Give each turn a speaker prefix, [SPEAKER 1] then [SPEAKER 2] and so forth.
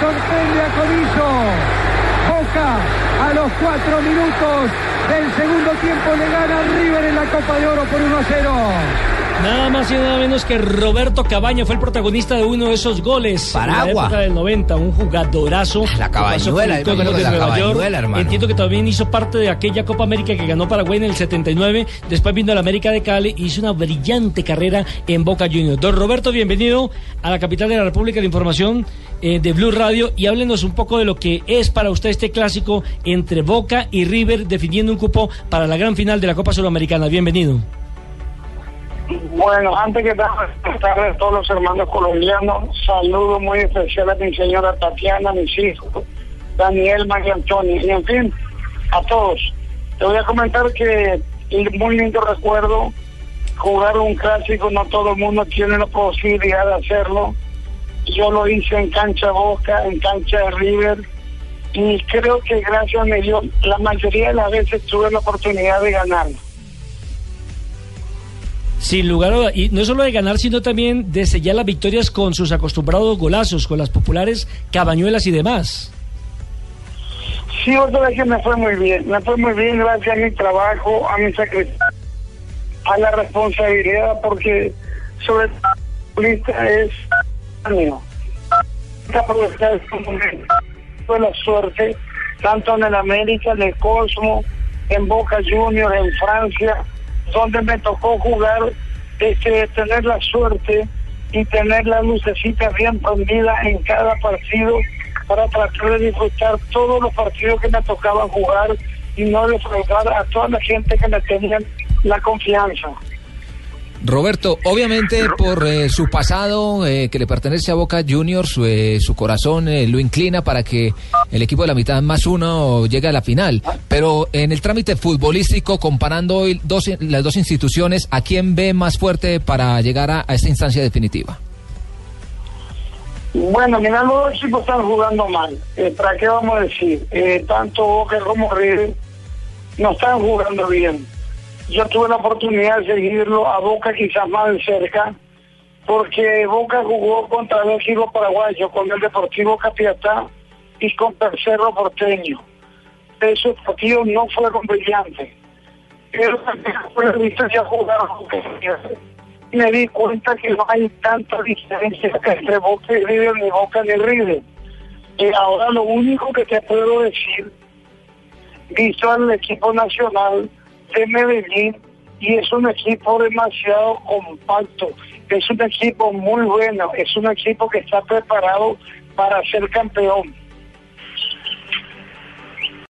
[SPEAKER 1] sorprende a Comiso. Boca a los cuatro minutos del segundo tiempo le gana River en la Copa de Oro por 1 a 0.
[SPEAKER 2] Nada más y nada menos que Roberto Cabaña fue el protagonista de uno de esos goles.
[SPEAKER 3] Paragua.
[SPEAKER 2] En la época del 90, un jugadorazo.
[SPEAKER 3] La
[SPEAKER 2] que
[SPEAKER 3] cabañuela,
[SPEAKER 2] el
[SPEAKER 3] yo acuerdo
[SPEAKER 2] Código de
[SPEAKER 3] la
[SPEAKER 2] Nueva York.
[SPEAKER 3] hermano.
[SPEAKER 2] Entiendo que también hizo parte de aquella Copa América que ganó Paraguay en el 79. Después vino a la América de Cali y hizo una brillante carrera en Boca Juniors. Don Roberto, bienvenido a la capital de la República de Información eh, de Blue Radio y háblenos un poco de lo que es para usted este clásico entre Boca y River definiendo un cupo para la gran final de la Copa Sudamericana. Bienvenido.
[SPEAKER 4] Bueno, antes que nada, buenas tardes a todos los hermanos colombianos. Saludo muy especial a mi señora Tatiana, a mis hijos, Daniel, María Antonio, y en fin, a todos. Te voy a comentar que muy lindo recuerdo jugar un clásico, no todo el mundo tiene la posibilidad de hacerlo. Yo lo hice en cancha Boca, en cancha de River, y creo que gracias a Dios, la mayoría de las veces tuve la oportunidad de ganarlo.
[SPEAKER 2] Sin lugar a y no solo de ganar, sino también de sellar las victorias con sus acostumbrados golazos, con las populares cabañuelas y demás.
[SPEAKER 4] Sí, otra vez que me fue muy bien. Me fue muy bien gracias a mi trabajo, a mi sacrificio, a la responsabilidad, porque sobre todo es que aprovechar este momento. La suerte, tanto en el América, en el Cosmo, en Boca Juniors, en Francia, donde me tocó jugar, este, tener la suerte y tener la lucecita bien prendida en cada partido para tratar de disfrutar todos los partidos que me tocaban jugar y no defraudar a toda la gente que me tenían la confianza.
[SPEAKER 3] Roberto, obviamente por eh, su pasado eh, que le pertenece a Boca Juniors, su, eh, su corazón eh, lo inclina para que el equipo de la mitad más uno llegue a la final. Pero en el trámite futbolístico, comparando hoy dos, las dos instituciones, ¿a quién ve más fuerte para llegar a, a esta instancia definitiva?
[SPEAKER 4] Bueno, mira, los dos equipos están jugando mal. ¿Para qué vamos a decir? Eh, tanto Boca como River no están jugando bien. Yo tuve la oportunidad de seguirlo a Boca quizás más de cerca, porque Boca jugó contra el equipo paraguayo, con el Deportivo Capiatá y con Tercero Porteño. Esos partidos no fueron brillantes. Pero también fue la distancia jugar me di cuenta que no hay tanta diferencia entre Boca y River, ni Boca ni River. Y ahora lo único que te puedo decir, visto al equipo nacional de Medellín, y es un equipo demasiado compacto, es un equipo muy bueno, es un equipo que está preparado para ser campeón.